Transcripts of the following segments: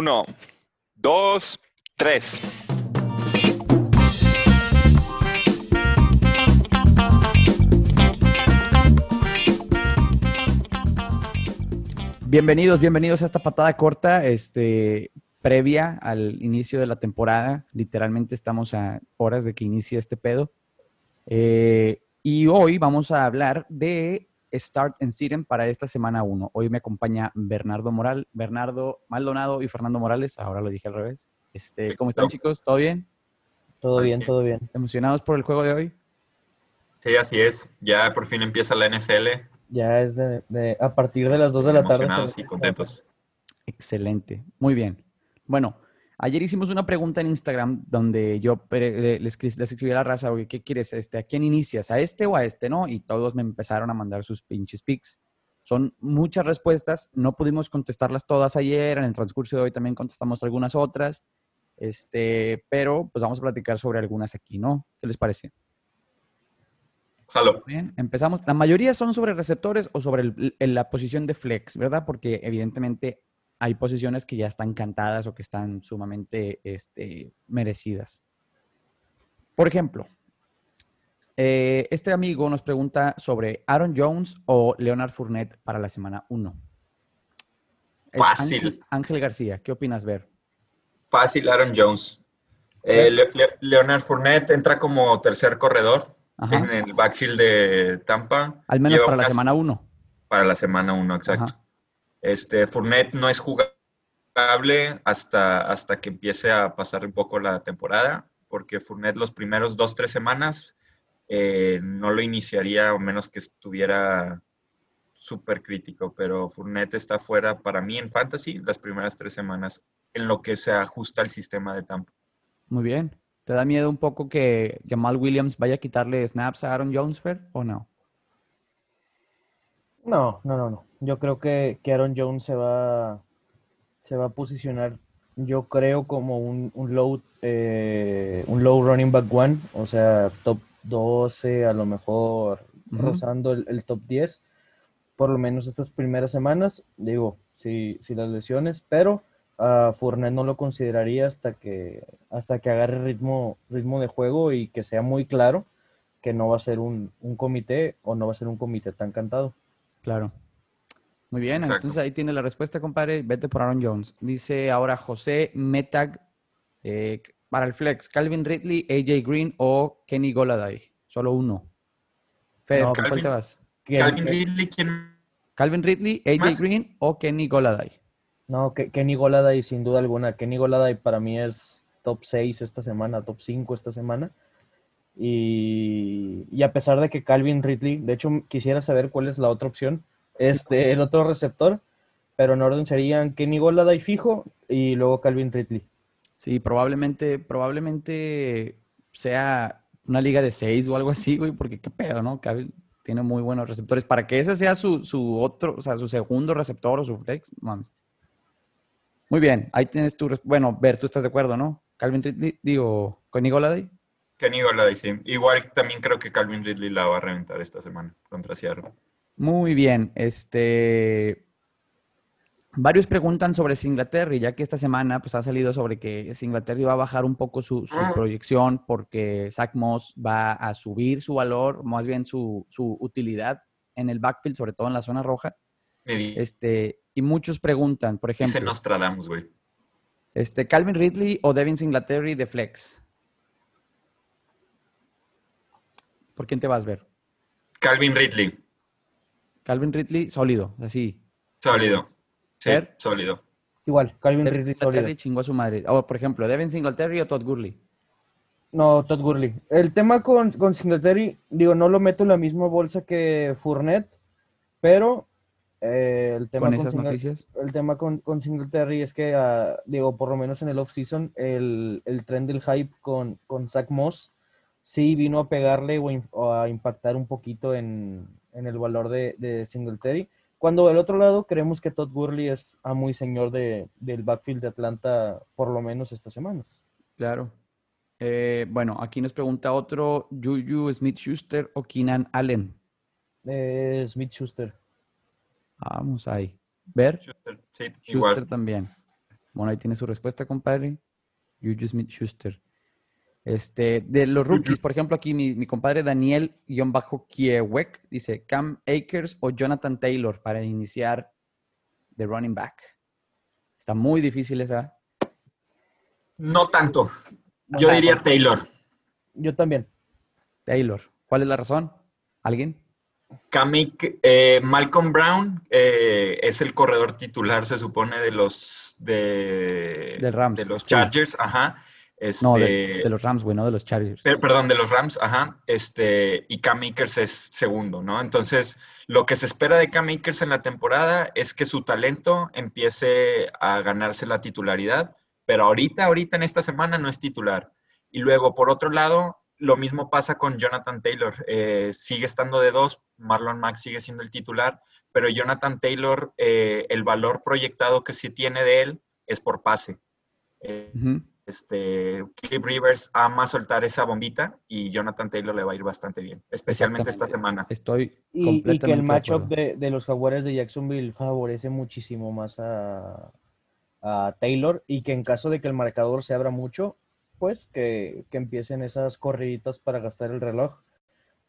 Uno, dos, tres. Bienvenidos, bienvenidos a esta patada corta, este, previa al inicio de la temporada. Literalmente estamos a horas de que inicie este pedo. Eh, y hoy vamos a hablar de Start and Siren para esta semana 1. Hoy me acompaña Bernardo Moral, Bernardo Maldonado y Fernando Morales. Ahora lo dije al revés. Este, ¿Cómo están, chicos? ¿Todo bien? Todo bien, todo bien. ¿Emocionados por el juego de hoy? Sí, así es. Ya por fin empieza la NFL. Ya es de, a partir de las 2 de la tarde. Emocionados y contentos. Excelente. Muy bien. Bueno, ayer hicimos una pregunta en Instagram donde yo les, escribí a la raza, oye, ¿qué quieres? Este, ¿A quién inicias? ¿A este o a este? ¿No? Y todos me empezaron a mandar sus pinches pics. Son muchas respuestas, no pudimos contestarlas todas ayer, en el transcurso de hoy también contestamos algunas otras, este, pero pues vamos a platicar sobre algunas aquí, ¿no? ¿Qué les parece? Jalo. Bien, empezamos. La mayoría son sobre receptores o sobre la posición de flex, ¿verdad? Porque evidentemente hay posiciones que ya están cantadas o que están sumamente este, merecidas. Por ejemplo, eh, este amigo nos pregunta sobre Aaron Jones o Leonard Fournette para la semana 1. Fácil. Ángel, García, ¿qué opinas, Ver? Fácil, Aaron Jones. Eh, Leonard Fournette entra como tercer corredor en el backfield de Tampa. Al menos para la semana 1. Para la semana 1, exacto. Este, Fournette no es jugable hasta, hasta que empiece a pasar un poco la temporada, porque Fournette los primeros dos, tres semanas eh, no lo iniciaría, o menos que estuviera súper crítico, pero Fournette está fuera para mí en Fantasy las primeras tres semanas en lo que se ajusta al sistema de Tampa. Muy bien. ¿Te da miedo un poco que Jamal Williams vaya a quitarle snaps a Aaron Jones, o no? No, no, no, no. Yo creo que, Aaron Jones se va, se va a posicionar, yo creo, como un, un low, eh, un low running back one, o sea, top 12, a lo mejor rozando el, top 10, por lo menos estas primeras semanas, digo, si, si las lesiones, pero a Fournette no lo consideraría hasta que, hasta que agarre ritmo, ritmo de juego y que sea muy claro que no va a ser un, un comité o no va a ser un comité tan cantado. Claro. Muy bien, entonces ahí tiene la respuesta, compadre. Vete por Aaron Jones. Dice ahora José Metag eh, para el flex, Calvin Ridley, AJ Green o Kenny Goladay. Solo uno. Fer, ¿cuál te vas? Calvin Ridley, ¿quién? Calvin Ridley, AJ Green o Kenny Goladay. No, Kenny Goladay sin duda alguna. Kenny Goladay para mí es top 6 esta semana, top 5 esta semana. Y, a pesar de que Calvin Ridley, de hecho quisiera saber cuál es la otra opción, este, el otro receptor, pero en orden serían Kenny Goladay fijo y luego Calvin Ridley. Sí, probablemente, probablemente sea una liga de seis o algo así, güey, porque qué pedo, ¿no? Calvin tiene muy buenos receptores. Para que ese sea su, su otro, o sea, su segundo receptor o su flex, mames. Muy bien, ahí tienes tu, bueno, Ver, tú estás de acuerdo, ¿no? Calvin Ridley, digo, Kenny Goladay. Kenny Goladay, sí. Igual también creo que Calvin Ridley la va a reventar esta semana contra Seattle. Muy bien. Este. Varios preguntan sobre Singletary, ya que esta semana pues, ha salido sobre que Singletary va a bajar un poco su, ah. proyección porque Zach Moss va a subir su valor, más bien su, utilidad en el backfield, sobre todo en la zona roja. Este, y muchos preguntan, por ejemplo. Se nos tradamos, güey. Este, Calvin Ridley o Devin Singletary de Flex. ¿Por quién te vas a ver? Calvin Ridley. Calvin Ridley, sólido, así. Sólido. Sí, sólido. Igual, Calvin Ridley sólido. chingó a su madre. O, por ejemplo, ¿Devin Singletary o Todd Gurley? No, Todd Gurley. El tema con, con Singletary, digo, no lo meto en la misma bolsa que Fournette, pero eh, el tema con esas noticias. El tema con, con Singletary es que, ah, digo, por lo menos en el off-season, el, el tren del hype con, con Zach Moss sí vino a pegarle o, a impactar un poquito en, el valor de, de, Singletary. Cuando del otro lado creemos que Todd Gurley es a muy señor de, del backfield de Atlanta, por lo menos estas semanas. Claro. Eh, bueno, aquí nos pregunta otro, Juju Smith-Schuster o Keenan Allen. Eh, Smith-Schuster. Vamos ahí. ¿Ver? Schuster, sí, Schuster también. Bueno, ahí tiene su respuesta, compadre. Juju Smith-Schuster. Este, de los rookies, por ejemplo, aquí mi, mi compadre Daniel-Kiewek dice Cam Akers o Jonathan Taylor para iniciar de running back. Está muy difícil esa. No tanto. Yo diría Taylor. Yo también. Taylor. ¿Cuál es la razón? ¿Alguien? Kamik, eh, Malcolm Brown eh, es el corredor titular, se supone, de los de, Del Rams, de los sí. Chargers, No, de, Este, de los Rams, güey, no de los Chargers. Per- perdón, de los Rams, ajá, este, y Cam Akers es segundo, ¿no? Entonces, lo que se espera de Cam Akers en la temporada es que su talento empiece a ganarse la titularidad, pero ahorita, ahorita en esta semana no es titular. Y luego, por otro lado, lo mismo pasa con Jonathan Taylor. Eh, sigue estando de dos, Marlon Mack sigue siendo el titular, pero Jonathan Taylor, eh, el valor proyectado que se tiene de él es por pase. Eh. Este, Philip Rivers ama soltar esa bombita y Jonathan Taylor le va a ir bastante bien, especialmente esta semana. Estoy Y, y que el matchup de, de los Jaguares de Jacksonville favorece muchísimo más a, a Taylor y que en caso de que el marcador se abra mucho, pues que, que empiecen esas corriditas para gastar el reloj,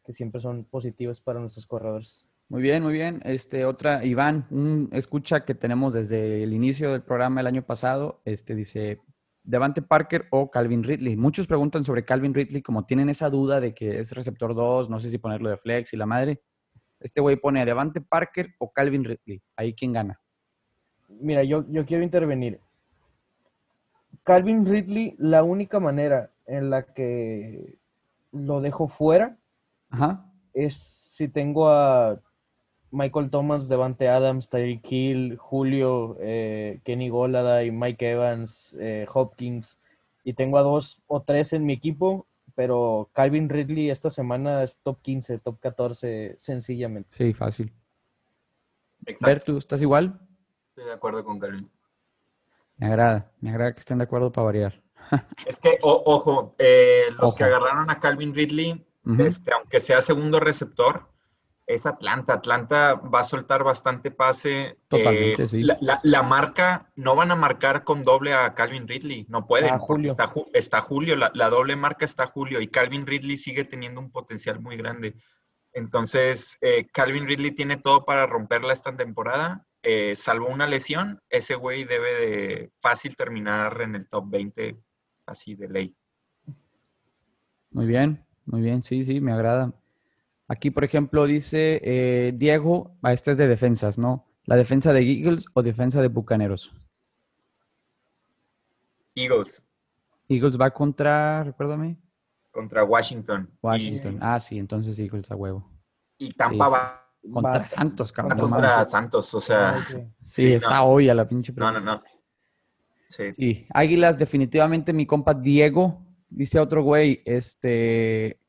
que siempre son positivas para nuestros corredores. Muy bien, muy bien. Este, otra, Iván, un escucha que tenemos desde el inicio del programa el año pasado, este dice, Devante Parker o Calvin Ridley. Muchos preguntan sobre Calvin Ridley, como tienen esa duda de que es receptor 2, no sé si ponerlo de flex y la madre. Este güey pone a Devante Parker o Calvin Ridley. Ahí quién gana. Mira, yo, yo quiero intervenir. Calvin Ridley, la única manera en la que lo dejo fuera Ajá. es si tengo a Michael Thomas, Devante Adams, Tyreek Hill, Julio, eh, Kenny Golladay, Mike Evans, eh, Hopkins, y tengo a dos o tres en mi equipo, pero Calvin Ridley esta semana es top 15, top 14, sencillamente. Sí, fácil. ¿tú estás igual? Estoy de acuerdo con Calvin. Me agrada, me agrada que estén de acuerdo para variar. Es que, o- ojo, eh, los Ojo. que agarraron a Calvin Ridley, este, aunque sea segundo receptor, es Atlanta. Atlanta va a soltar bastante pase. Totalmente, Eh, sí. La, la- la marca, no van a marcar con doble a Calvin Ridley, no pueden, Ah, Julio. está, Ju- está Julio, la, la doble marca está Julio y Calvin Ridley sigue teniendo un potencial muy grande. Entonces, eh, Calvin Ridley tiene todo para romperla esta temporada. Eh, salvo una lesión, ese güey debe de fácil terminar en el top 20, así de ley. Muy bien, muy bien, sí, sí, me agrada. Aquí, por ejemplo, dice eh, Diego, ah, este es de defensas, ¿no? ¿La defensa de Eagles o defensa de Bucaneros? Eagles Eagles va contra, recuérdame, contra Washington. Y- Washington. Ah, sí, entonces Eagles a huevo. Y, Tampa Sí, sí. va Contra Va- Santos, va cabrón. no contra. Santos, o sea, que- Sí, sí, está no. hoy a la pinche no, no, pregunta. no. Sí. Sí, Águilas, definitivamente mi compa Diego, dice otro güey, este,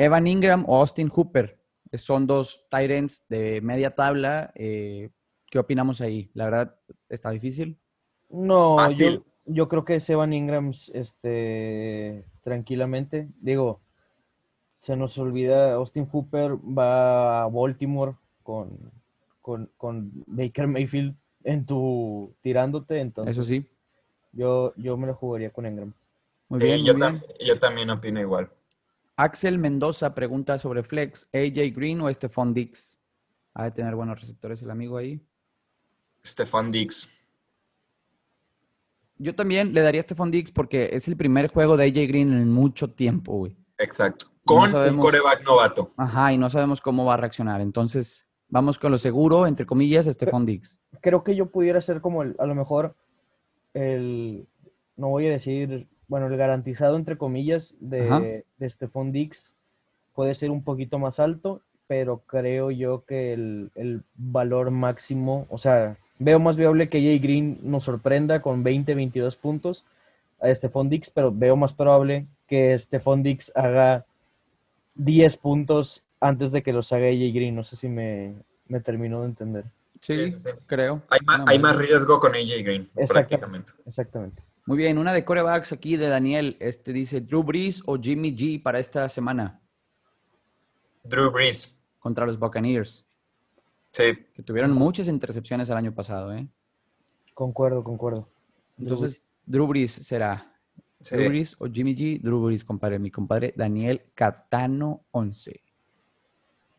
Evan Ingram o Austin Hooper. Son dos ends de media tabla. eh, ¿Qué opinamos ahí? La verdad, está difícil. No, yo, yo creo que Sevan Ingrams, este, tranquilamente, digo, se nos olvida, Austin Hooper va a Baltimore con, con, con Baker Mayfield en tu tirándote, entonces Eso sí. yo, yo me lo jugaría con Ingram. Muy bien, yo, muy bien. tam- yo también opino igual. Axel Mendoza pregunta sobre Flex, AJ Green o Stephon Dix. Ha de tener buenos receptores el amigo ahí. Stefan Dix. Yo también le daría a Stephon Dix porque es el primer juego de AJ Green en mucho tiempo, güey. Exacto. Con un sabemos- coreback novato. Ajá, y no sabemos cómo va a reaccionar. Entonces, vamos con lo seguro, entre comillas, Stephon Dix. Creo que yo pudiera ser como el, a lo mejor el, no voy a decir, bueno, el garantizado entre comillas de, de Stephon Dix puede ser un poquito más alto, pero creo yo que el, el valor máximo, o sea, veo más viable que Jay Green nos sorprenda con 20, 22 puntos a Stephon Dix, pero veo más probable que Stephon Dix haga 10 puntos antes de que los haga Jay Green. No sé si me, me terminó de entender. Sí, Sí, sí, sí. creo. Hay, Una hay más riesgo con AJ Green, Exactamente. prácticamente. Exactamente. Muy bien, una de corebacks aquí de Daniel. Este dice Drew Brees o Jimmy G para esta semana Drew Brees. contra los Buccaneers, Sí. que tuvieron muchas intercepciones el año pasado, ¿eh? Concuerdo, concuerdo. Entonces, Drew Brees será. Sí. Drew Brees o Jimmy G. Drew Brees, compadre. Mi compadre Daniel Catano 11.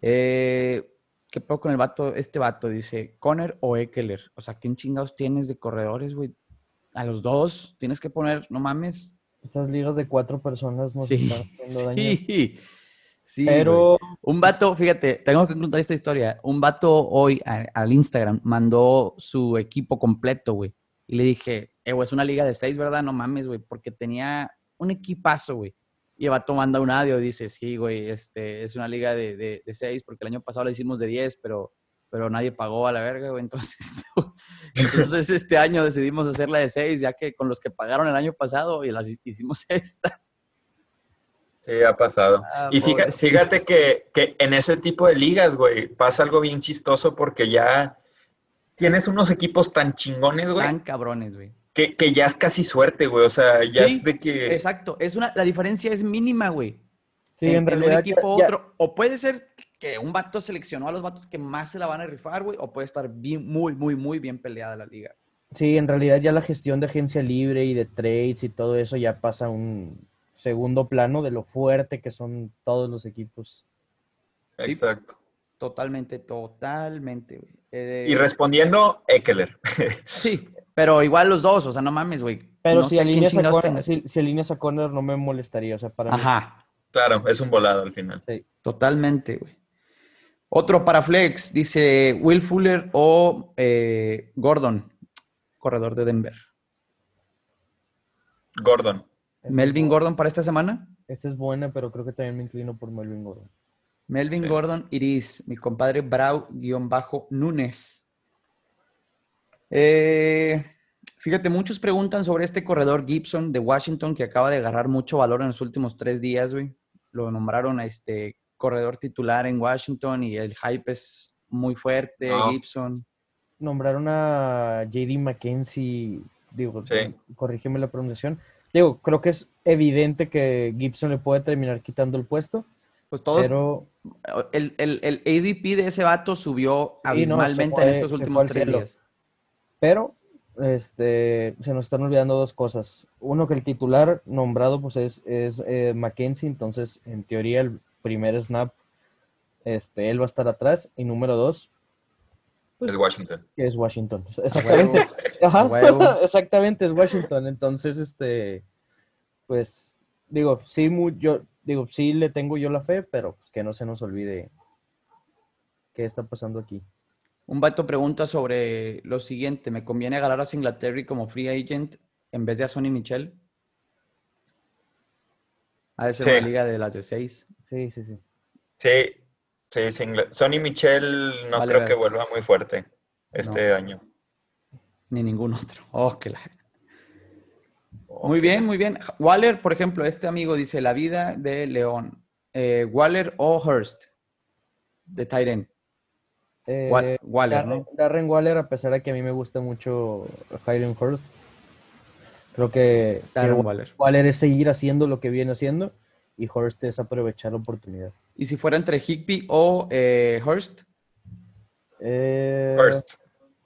Eh, ¿Qué pedo con el vato? Este vato dice, ¿Conner o Eckler? O sea, ¿quién chingados tienes de corredores, güey? A los dos tienes que poner, no mames. Estas ligas de cuatro personas nos Sí, están haciendo daño. sí, sí. Pero güey. Un vato, fíjate, tengo que contar esta historia. Un vato hoy a- al Instagram mandó su equipo completo, güey. Y le dije, eh, güey, es una liga de seis, ¿verdad? No mames, güey, porque tenía un equipazo, güey. Y el vato manda un audio y dice, sí, güey, este, es una liga de, de, de seis, porque el año pasado la hicimos de diez, pero, pero nadie pagó a la verga, güey. Entonces, entonces este año decidimos hacerla de seis, ya que con los que pagaron el año pasado y las hicimos esta. Sí, ha pasado. Ah, Y fíjate, fíjate que, que en ese tipo de ligas, güey, pasa algo bien chistoso porque ya tienes unos equipos tan chingones, güey, Tan cabrones, güey. que, que ya es casi suerte, güey. O sea, ya Sí, es de que... Exacto, es una, la diferencia es mínima, güey. sí, en, en, en realidad un equipo u ya- otro. O puede ser que un vato seleccionó a los vatos que más se la van a rifar, güey, o puede estar bien, muy, muy, muy bien peleada la liga. Sí, en realidad ya la gestión de agencia libre y de trades y todo eso ya pasa a un segundo plano de lo fuerte que son todos los equipos. Sí. Exacto. Totalmente, totalmente, güey. Eh, Y respondiendo, Eckler. Sí, pero igual los dos, o sea, no mames, güey. Pero no si, alineas a tengas. si, si alineas a Conner no me molestaría, o sea, para mí. Ajá, claro, es un volado al final. totalmente, güey. Otro para Flex, dice Will Fuller o eh, Gordon, corredor de Denver. Gordon. Melvin bu- Gordon para esta semana. Esta es buena, pero creo que también me inclino por Melvin Gordon. Melvin Sí. Gordon Iris, mi compadre Brau-Núñez. Eh, fíjate, muchos preguntan sobre este corredor Gibson de Washington que acaba de agarrar mucho valor en los últimos tres días, güey. Lo nombraron a este corredor titular en Washington y el hype es muy fuerte, No. Gibson. Nombraron a JD McKenzie, digo, Sí. corrígeme la pronunciación. Digo, creo que es evidente que Gibson le puede terminar quitando el puesto, Pues todos, pero el, el, el ADP de ese vato subió abismalmente fue- en estos últimos tres cielo. días. Pero este, se nos están olvidando dos cosas. Uno, que el titular nombrado pues es, es eh, Mackenzie, entonces en teoría el primer snap, este, él va a estar atrás. Y número dos, Pues- es Washington. que es Washington. Exactamente. huevo, Ajá, huevo. exactamente, es Washington. Entonces, este, pues, digo, sí, mu- yo, digo, sí le tengo yo la fe, pero pues, que no se nos olvide qué está pasando aquí. Un vato pregunta sobre lo siguiente: ¿me conviene agarrar a Singletary como free agent en vez de a Sonny Michel? Ha de ser Sí. una liga de las de seis. Sí, sí, sí. Sí, sí, Single- Sonny Michel no Vale, creo que vuelva muy fuerte este año. Ni ningún otro. Oh, que la- Muy bien, muy bien. Waller, por ejemplo, este amigo dice la vida de León. Eh, Waller o Hurst de Tyren. Eh, Waller, Darren, ¿no? Darren Waller, a pesar de que a mí me gusta mucho Highland Hurst, creo que, Darren Wa- Waller. Waller es seguir haciendo lo que viene haciendo y Hurst es aprovechar la oportunidad. Y si fuera entre Higby o eh, Hurst, Eh.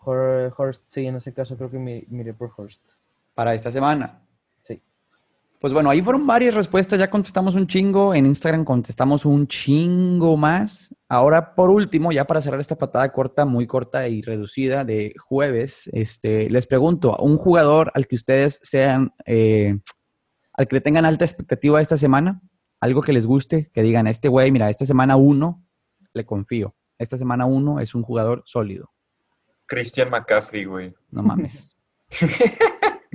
Hur- Hurst, sí, en ese caso creo que mi- miré por Hurst. para esta semana. Sí. Pues bueno, ahí fueron varias respuestas, ya contestamos un chingo, en Instagram contestamos un chingo más. Ahora, por último, ya para cerrar esta patada corta, muy corta y reducida de jueves, este, les pregunto, a un jugador al que ustedes sean, eh, al que le tengan alta expectativa esta semana, algo que les guste, que digan, este güey, mira, esta semana uno, le confío. Esta semana uno es un jugador sólido. Christian McCaffrey, güey. No mames.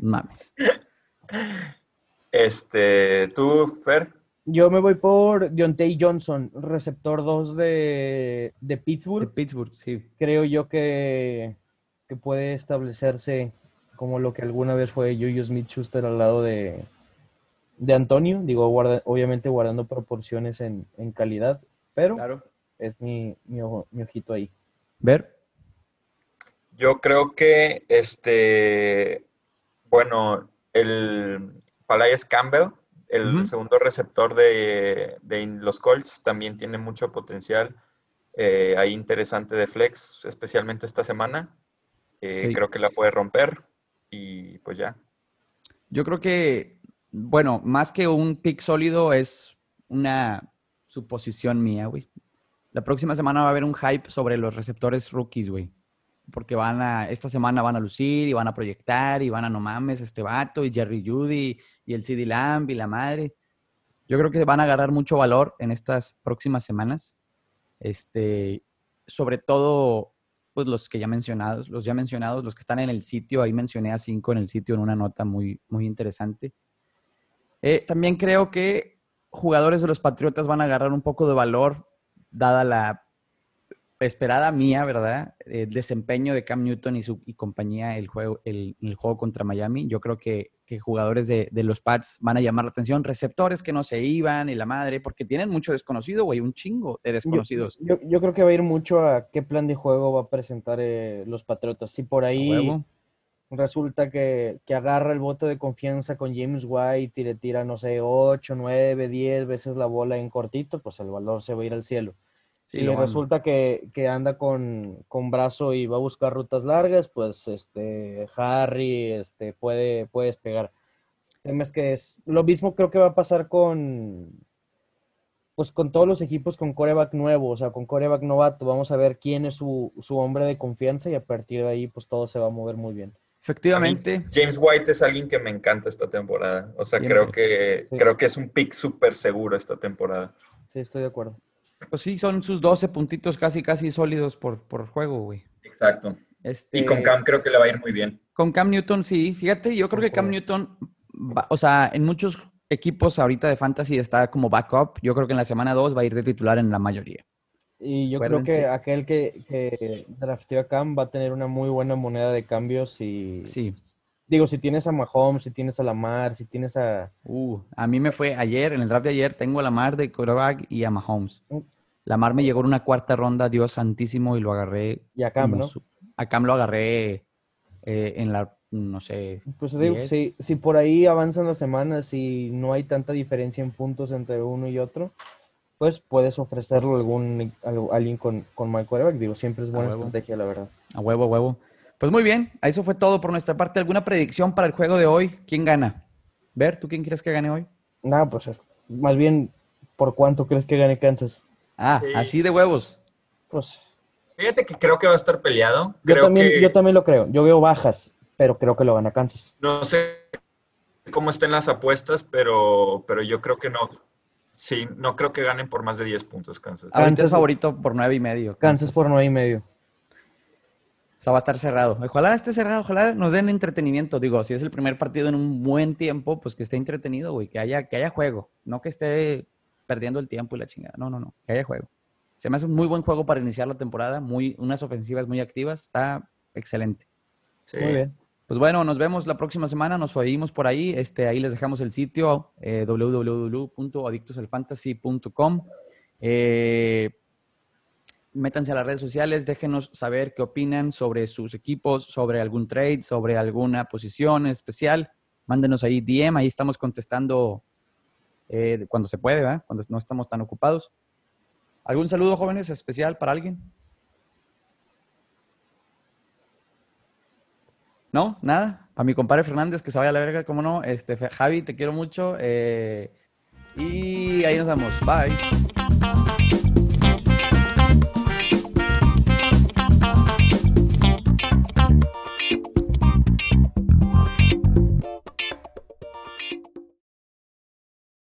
No mames. Este, tú, Fer. Yo me voy por Deontay Johnson, receptor 2 de, de De Pittsburgh. Pittsburgh, sí. Creo yo que, que puede establecerse como lo que alguna vez fue Juju Smith-Schuster al lado de, de Antonio. Digo, guarda- obviamente guardando proporciones en, en calidad, pero Claro. es mi, mi, ojo- mi ojito ahí. Ver. Yo creo que, este, bueno, el Palais Campbell, el segundo receptor de, de los Colts, también tiene mucho potencial eh, ahí interesante de flex, especialmente esta semana. Eh, Sí. Creo que la puede romper y pues ya. Yo creo que, bueno, más que un pick sólido es una suposición mía, güey. La próxima semana va a haber un hype sobre los receptores rookies, güey. Porque van a, esta semana van a lucir y van a proyectar y van a no mames este vato y Jerry Judy y el CD Lamb y la madre. Yo creo que van a agarrar mucho valor en estas próximas semanas. Este, sobre todo, pues los que ya mencionados, los ya mencionados, los que están en el sitio, ahí mencioné a cinco en el sitio en una nota muy, muy interesante. Eh, también creo que jugadores de los Patriotas van a agarrar un poco de valor, dada la esperada mía, ¿verdad? El desempeño de Cam Newton y su y compañía el juego, el, el juego contra Miami. Yo creo que, que jugadores de, de, los Pats van a llamar la atención, receptores que no se iban y la madre, porque tienen mucho desconocido, güey, un chingo de desconocidos. Yo, yo, yo, creo que va a ir mucho a qué plan de juego va a presentar eh, los Patriotas. Si por ahí resulta que, que, agarra el voto de confianza con James White y le tira, no sé, 8, 9, 10 veces la bola en cortito, pues el valor se va a ir al cielo. Sí, y resulta que, que, anda con, con, brazo y va a buscar rutas largas, pues este Harry este, puede, puede despegar. Es que es lo mismo creo que va a pasar con pues con todos los equipos con coreback nuevo, o sea, con coreback novato. Vamos a ver quién es su, su hombre de confianza y a partir de ahí pues todo se va a mover muy bien. Efectivamente. James White es alguien que me encanta esta temporada. O sea, Siempre. creo que sí. creo que es un pick súper seguro esta temporada. Sí, estoy de acuerdo. Pues sí, son sus 12 puntitos casi, casi sólidos por, por juego, güey. Exacto. Este, y con Cam creo que le va a ir muy bien. Con Cam Newton, sí. Fíjate, yo creo que Cam Newton, va, o sea, en muchos equipos ahorita de fantasy está como backup. Yo creo que en la semana 2 va a ir de titular en la mayoría. Y yo Acuérdense. creo que aquel que, que drafteó a Cam va a tener una muy buena moneda de cambios y... Sí. Digo, si tienes a Mahomes, si tienes a Lamar, si tienes a... Uh, a mí me fue ayer, en el draft de ayer, tengo a Lamar de quarterback y a Mahomes. Uh. Lamar me llegó en una cuarta ronda, Dios santísimo, y lo agarré. Y a Cam, ¿no? Su... A Cam lo agarré eh, en la, no sé... Pues digo, si, si por ahí avanzan las semanas y no hay tanta diferencia en puntos entre uno y otro, pues puedes ofrecerlo a algún a alguien con, con mal quarterback. Digo, siempre es buena estrategia, la verdad. A huevo, a huevo. Pues muy bien, eso fue todo por nuestra parte. ¿Alguna predicción para el juego de hoy? ¿Quién gana? Ver, ¿tú quién crees que gane hoy? Nada, pues es, más bien, ¿por cuánto crees que gane Kansas? Ah, sí. así de huevos. Pues. Fíjate que creo que va a estar peleado. Yo, también, que... yo también lo creo. Yo veo bajas, pero creo que lo gana Kansas. No sé cómo estén las apuestas, pero, pero yo creo que no. Sí, no creo que ganen por más de 10 puntos Kansas. Ahorita es favorito por 9 y medio. Kansas, Kansas por 9 y medio. O sea, va a estar cerrado. Ojalá esté cerrado, ojalá nos den entretenimiento. Digo, si es el primer partido en un buen tiempo, pues que esté entretenido, güey, que haya, que haya juego. No que esté perdiendo el tiempo y la chingada. No, no, no, que haya juego. Se me hace un muy buen juego para iniciar la temporada, muy, unas ofensivas muy activas. Está excelente. Sí. Muy bien. Pues bueno, nos vemos la próxima semana, nos oímos por ahí. Este, ahí les dejamos el sitio eh, www.adictosalfantasy.com. Eh, métanse a las redes sociales, déjenos saber qué opinan sobre sus equipos, sobre algún trade, sobre alguna posición especial. Mándenos ahí DM, ahí estamos contestando eh, cuando se puede, ¿verdad? cuando no estamos tan ocupados. ¿Algún saludo, jóvenes, especial para alguien? ¿No? ¿Nada? Para mi compadre Fernández, que se vaya a la verga, ¿cómo no? Este, Javi, te quiero mucho. Eh, y ahí nos vemos. Bye.